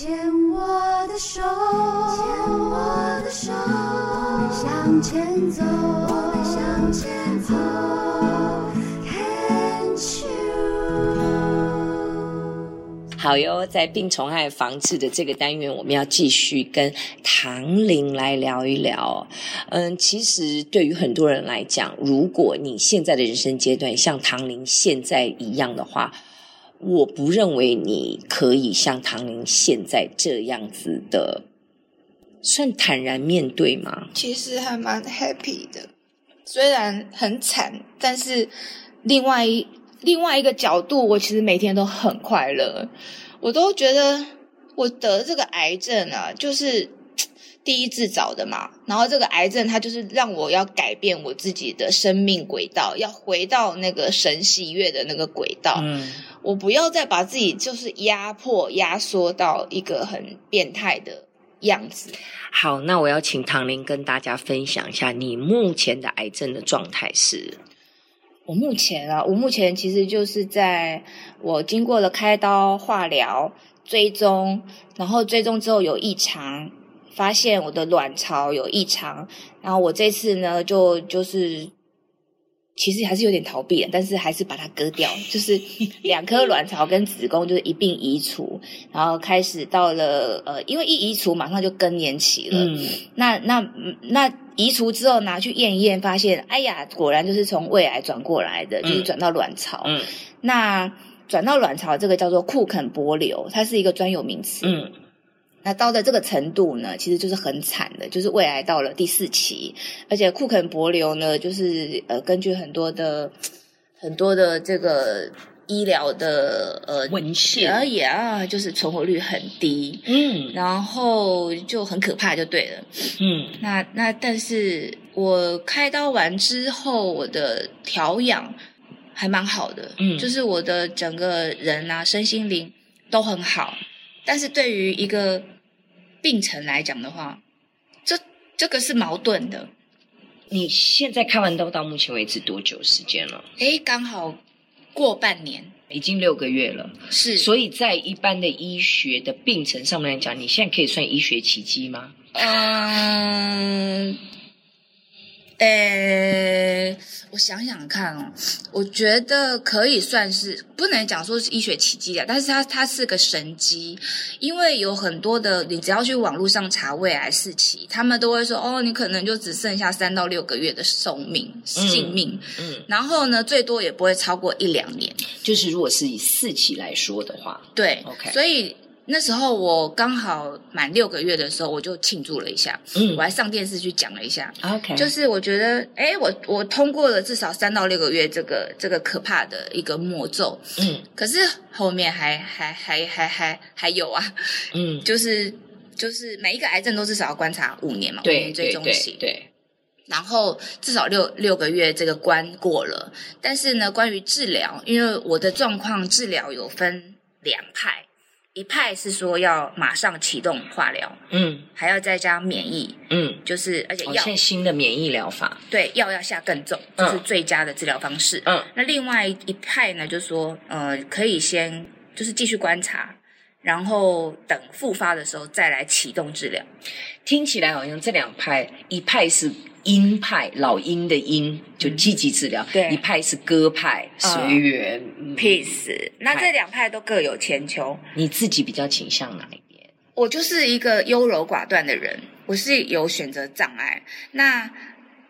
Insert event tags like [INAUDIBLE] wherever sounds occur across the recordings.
牵我的手，牵我的手，我们向前走，我们向前走。好哟，在病虫害防治的这个单元，我们要继续跟唐玲来聊一聊。嗯，其实对于很多人来讲，如果你现在的人生阶段像唐玲现在一样的话，我不认为你可以像唐玲现在这样子的，算坦然面对吗？其实还蛮 happy 的，虽然很惨，但是另外一。另外一个角度，我其实每天都很快乐，我都觉得我得这个癌症啊，就是第一次找的嘛。然后这个癌症，它就是让我要改变我自己的生命轨道，要回到那个神喜悦的那个轨道。嗯，我不要再把自己就是压迫、压缩到一个很变态的样子。好，那我要请唐玲跟大家分享一下你目前的癌症的状态是。我目前啊，我目前其实就是在我经过了开刀、化疗、追踪，然后追踪之后有异常，发现我的卵巢有异常，然后我这次呢就就是。其实还是有点逃避的，但是还是把它割掉，就是 [LAUGHS] 两颗卵巢跟子宫就是一并移除，然后开始到了呃，因为一移除马上就更年期了。嗯，那那那移除之后拿去验一验，发现哎呀，果然就是从胃癌转过来的，就是转到卵巢。嗯，那转到卵巢这个叫做库肯波瘤，它是一个专有名词。嗯。那到的这个程度呢，其实就是很惨的，就是胃癌到了第四期，而且库肯伯流呢，就是呃，根据很多的很多的这个医疗的呃文献而已啊，就是存活率很低，嗯，然后就很可怕，就对了，嗯，那那但是我开刀完之后，我的调养还蛮好的，嗯，就是我的整个人啊，身心灵都很好。但是对于一个病程来讲的话，这这个是矛盾的。你现在开完刀到目前为止多久时间了？诶，刚好过半年，已经六个月了。是，所以在一般的医学的病程上面来讲，你现在可以算医学奇迹吗？嗯。诶，我想想看哦，我觉得可以算是不能讲说是医学奇迹啊，但是它它是个神机，因为有很多的，你只要去网络上查胃癌四期，他们都会说哦，你可能就只剩下三到六个月的寿命性命，嗯，嗯，然后呢，最多也不会超过一两年，就是如果是以四期来说的话，对，OK，所以。那时候我刚好满六个月的时候，我就庆祝了一下，嗯，我还上电视去讲了一下，OK，就是我觉得，哎，我我通过了至少三到六个月这个这个可怕的一个魔咒，嗯，可是后面还还还还还还有啊，嗯，[LAUGHS] 就是就是每一个癌症都至少要观察五年嘛，对，五年最终期，对，对，然后至少六六个月这个关过了，但是呢，关于治疗，因为我的状况治疗有分两派。一派是说要马上启动化疗，嗯，还要再加免疫，嗯，就是而且要、哦、现在新的免疫疗法，对，药要下更重，这、就是最佳的治疗方式，嗯。那另外一派呢，就是说呃，可以先就是继续观察，然后等复发的时候再来启动治疗。听起来好像这两派，一派是。鹰派老鹰的鹰就积极治疗，对、嗯，一派是鸽派随缘、嗯、peace。那这两派都各有千秋，你自己比较倾向哪一边？我就是一个优柔寡断的人，我是有选择障碍。那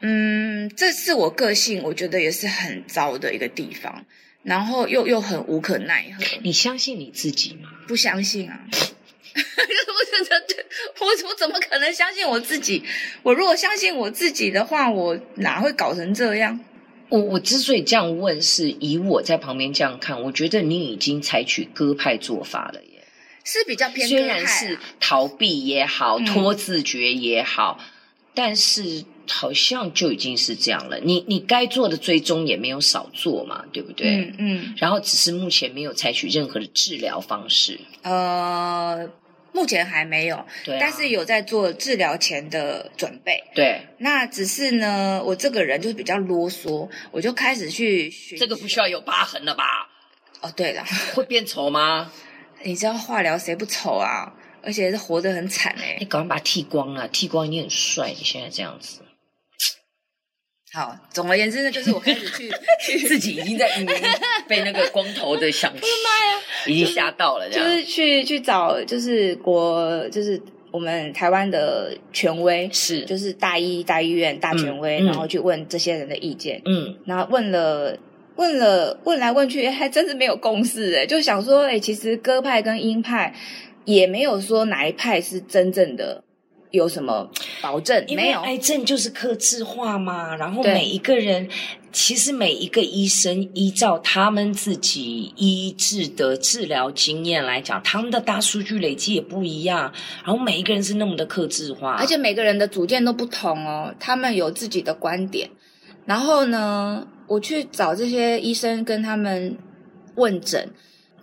嗯，这是我个性，我觉得也是很糟的一个地方，然后又又很无可奈何。你相信你自己吗？不相信啊。[LAUGHS] 我真的，我我怎么可能相信我自己？我如果相信我自己的话，我哪会搞成这样？我我之所以这样问，是以我在旁边这样看，我觉得你已经采取鸽派做法了耶，是比较偏。虽然是逃避也好，拖自觉也好，嗯，但是。好像就已经是这样了。你你该做的追踪也没有少做嘛，对不对？嗯嗯。然后只是目前没有采取任何的治疗方式。呃，目前还没有。对啊。但是有在做治疗前的准备。对。那只是呢，我这个人就是比较啰嗦，我就开始去学。这个不需要有疤痕了吧？哦，对了。会变丑吗？[LAUGHS] 你知道化疗谁不丑啊？而且是活得很惨哎、欸。你赶快把它剃光了，剃光你很帅。你现在这样子，好，总而言之呢，就是我开始去，[LAUGHS] 自己已经在已经被那个光头的想，[LAUGHS] 我的妈呀，已经吓到了，就是去去找，就是国，就是我们台湾的权威，是。就是大医大医院大权威，嗯、然后去问这些人的意见，嗯，然后问了。问了问来问去，还真是没有共识哎，就想说，哎，其实鸽派跟鹰派也没有说哪一派是真正的有什么保证，没有。癌症就是克制化嘛，然后每一个人，其实每一个医生依照他们自己医治的治疗经验来讲，他们的大数据累积也不一样，然后每一个人是那么的克制化，而且每个人的主见都不同哦，他们有自己的观点，然后呢，我去找这些医生跟他们问诊，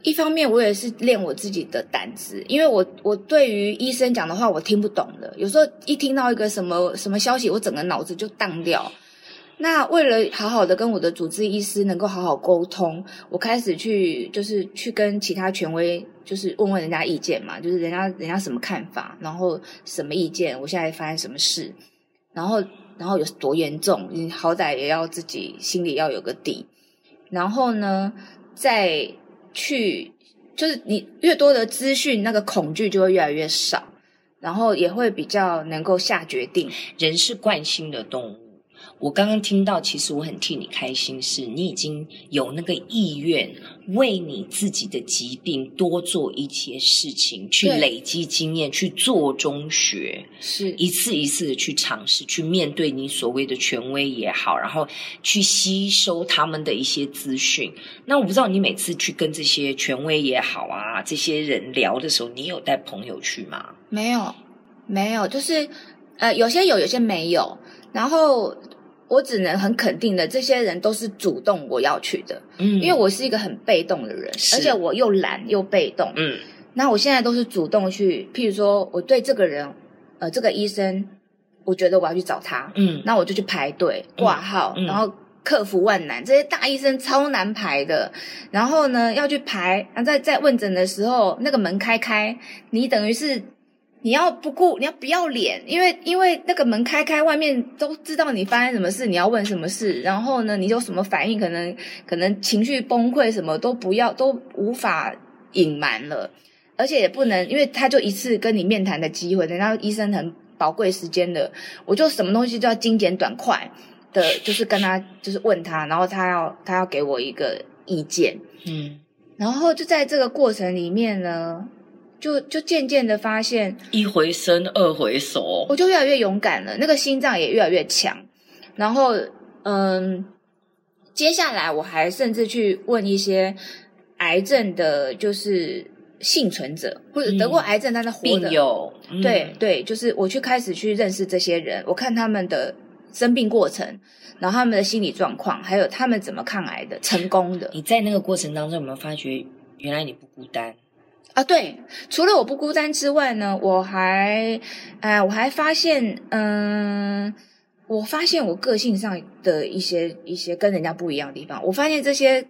一方面我也是练我自己的胆子，因为我我对于医生讲的话我听不懂的，有时候一听到一个什么什么消息，我整个脑子就荡掉。那为了好好的跟我的主治医师能够好好沟通，我开始去就是去跟其他权威就是问问人家意见嘛，就是人家人家什么看法，然后什么意见，我现在发生什么事，然后。然后有多严重，你好歹也要自己心里要有个底。然后呢，在去就是你越多的资讯，那个恐惧就会越来越少，然后也会比较能够下决定。人是惯性的动物。我刚刚听到，其实我很替你开心，是你已经有那个意愿为你自己的疾病多做一些事情，去累积经验，去做中学，是一次一次的去尝试，去面对你所谓的权威也好，然后去吸收他们的一些资讯。那我不知道你每次去跟这些权威也好啊，这些人聊的时候，你有带朋友去吗？没有，没有，就是呃，有些有，有些没有，然后。我只能很肯定的，这些人都是主动我要去的，嗯，因为我是一个很被动的人，而且我又懒又被动，嗯，那我现在都是主动去，譬如说我对这个人，呃，这个医生，我觉得我要去找他，嗯，那我就去排队挂号，嗯，然后克服万难，这些大医生超难排的，然后呢要去排，然后在在问诊的时候，那个门开开，你等于是。你要不顾，你要不要脸？因为因为那个门开开，外面都知道你发生什么事，你要问什么事，然后呢，你有什么反应？可能可能情绪崩溃，什么都不要，都无法隐瞒了，而且也不能，因为他就一次跟你面谈的机会，人家医生很宝贵时间的，我就什么东西都要精简短快的，就是跟他就是问他，然后他要他要给我一个意见，嗯，然后就在这个过程里面呢。就就渐渐的发现，一回生二回熟，我就越来越勇敢了，那个心脏也越来越强。然后，嗯，接下来我还甚至去问一些癌症的，就是幸存者或者得过癌症但是活的病友，对对，就是我去开始去认识这些人，我看他们的生病过程，然后他们的心理状况，还有他们怎么抗癌的，成功的。你在那个过程当中有没有发觉，原来你不孤单？啊，对，除了我不孤单之外呢，我还，哎、呃，我还发现，嗯，我发现我个性上的一些一些跟人家不一样的地方。我发现这些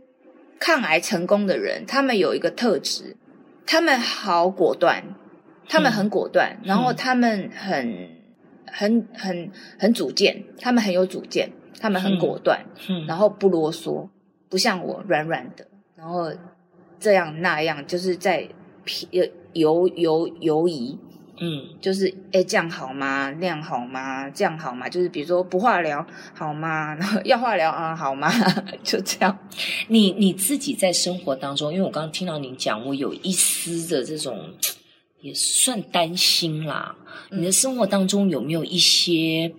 抗癌成功的人，他们有一个特质，他们好果断，他们很果断，嗯、然后他们很、嗯、很很很主见，他们很有主见，他们很果断，嗯，然后不啰嗦，不像我软软的，然后这样那样，就是在。犹犹犹犹疑，嗯，就是哎，这样好吗？那样好吗？这样好吗？就是比如说不化疗好吗？然后要化疗啊，好吗？[LAUGHS] 就这样。你你自己在生活当中，因为我刚刚听到你讲，我有一丝的这种也算担心啦。你的生活当中有没有一些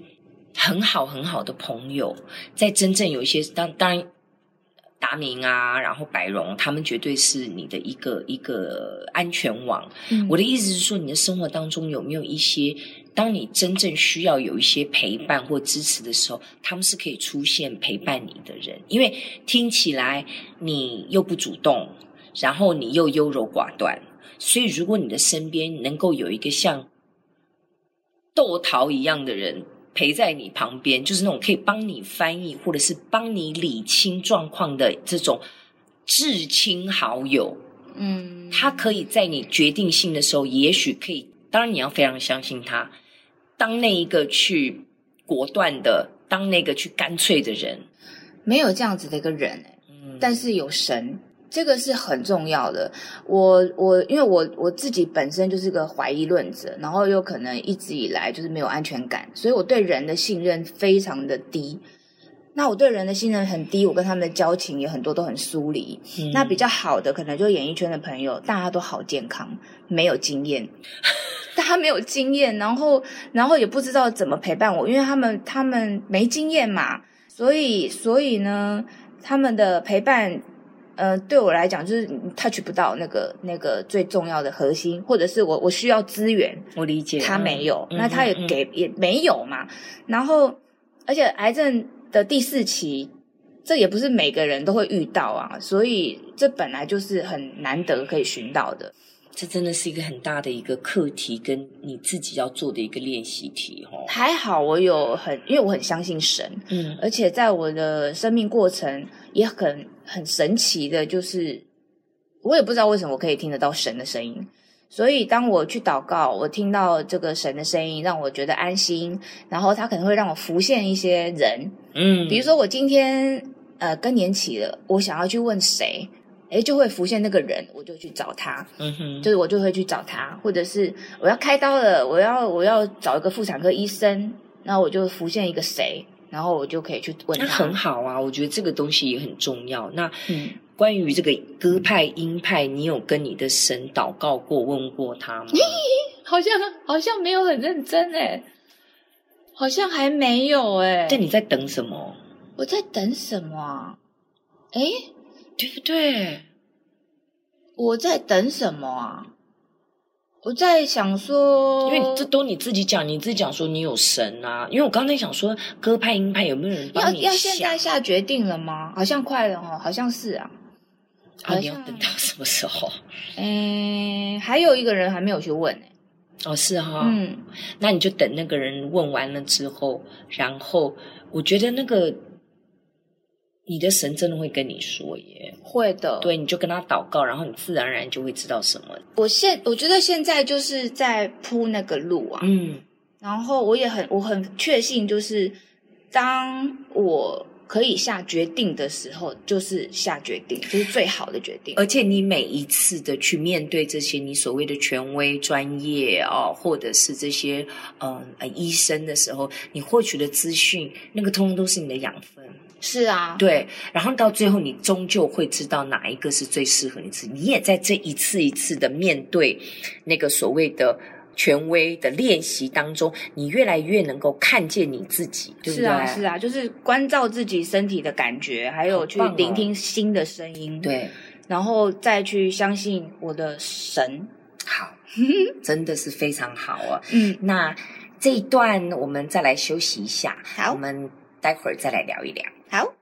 很好很好的朋友，在真正有一些当当然。达明啊，然后白荣，他们绝对是你的一个一个安全网。嗯，我的意思是说，你的生活当中有没有一些，当你真正需要有一些陪伴或支持的时候，他们是可以出现陪伴你的人？因为听起来你又不主动，然后你又优柔寡断，所以如果你的身边能够有一个像窦桃一样的人。陪在你旁边，就是那种可以帮你翻译，或者是帮你理清状况的这种至亲好友，嗯，他可以在你决定性的时候，也许可以，当然你要非常相信他，当那一个去果断的，当那个去干脆的人，没有这样子的一个人，嗯，但是有神。这个是很重要的。我我因为我我自己本身就是个怀疑论者，然后又可能一直以来就是没有安全感，所以我对人的信任非常的低。那我对人的信任很低，我跟他们的交情也很多都很疏离。嗯。那比较好的可能就演艺圈的朋友，大家都好健康，没有经验，[LAUGHS] 大家没有经验，然后然后也不知道怎么陪伴我，因为他们他们没经验嘛，所以所以呢，他们的陪伴。呃，对我来讲，就是 touch 不到那个那个最重要的核心，或者是我我需要资源，我理解他没有，嗯、那他也给、嗯、也没有嘛。然后，而且癌症的第四期，这也不是每个人都会遇到啊，所以这本来就是很难得可以寻到的。这真的是一个很大的一个课题，跟你自己要做的一个练习题哦。还好我有很，因为我很相信神，嗯，而且在我的生命过程也很很神奇的，就是我也不知道为什么我可以听得到神的声音，所以当我去祷告，我听到这个神的声音，让我觉得安心，然后他可能会让我浮现一些人，嗯，比如说我今天呃更年期了，我想要去问谁。诶，就会浮现那个人，我就去找他。嗯哼，就是我就会去找他，或者是我要开刀了，我要我要找一个妇产科医生，那我就浮现一个谁，然后我就可以去问他。那很好啊，我觉得这个东西也很重要。那嗯，关于这个歌派音派，你有跟你的神祷告过、问过他吗？好像好像没有很认真诶，好像还没有诶。但你在等什么？我在等什么啊？诶对不对？我在等什么啊？我在想说，因为这都你自己讲，你自己讲说你有神啊。因为我刚才想说，歌派音派有没有人帮你要？要现在下决定了吗？好像快了哦，好像是啊。啊，你要等到什么时候？[LAUGHS] 嗯，还有一个人还没有去问呢。哦，是哈、哦。嗯，那你就等那个人问完了之后，然后我觉得那个。你的神真的会跟你说耶，会的。对，你就跟他祷告，然后你自然而然就会知道什么。我现我觉得现在就是在铺那个路啊，嗯，然后我也很我很确信，就是当我可以下决定的时候，就是下决定，就是最好的决定。而且你每一次的去面对这些你所谓的权威专业啊、哦，或者是这些嗯医生的时候，你获取的资讯，那个通通都是你的养分。是啊，对，然后到最后，你终究会知道哪一个是最适合你自己。你也在这一次一次的面对那个所谓的权威的练习当中，你越来越能够看见你自己，对不对？是啊，是啊，就是关照自己身体的感觉，还有去聆听新的声音，对，然后再去相信我的神。好，[LAUGHS] 真的是非常好啊。嗯，那这一段我们再来休息一下，好，我们待会儿再来聊一聊。好。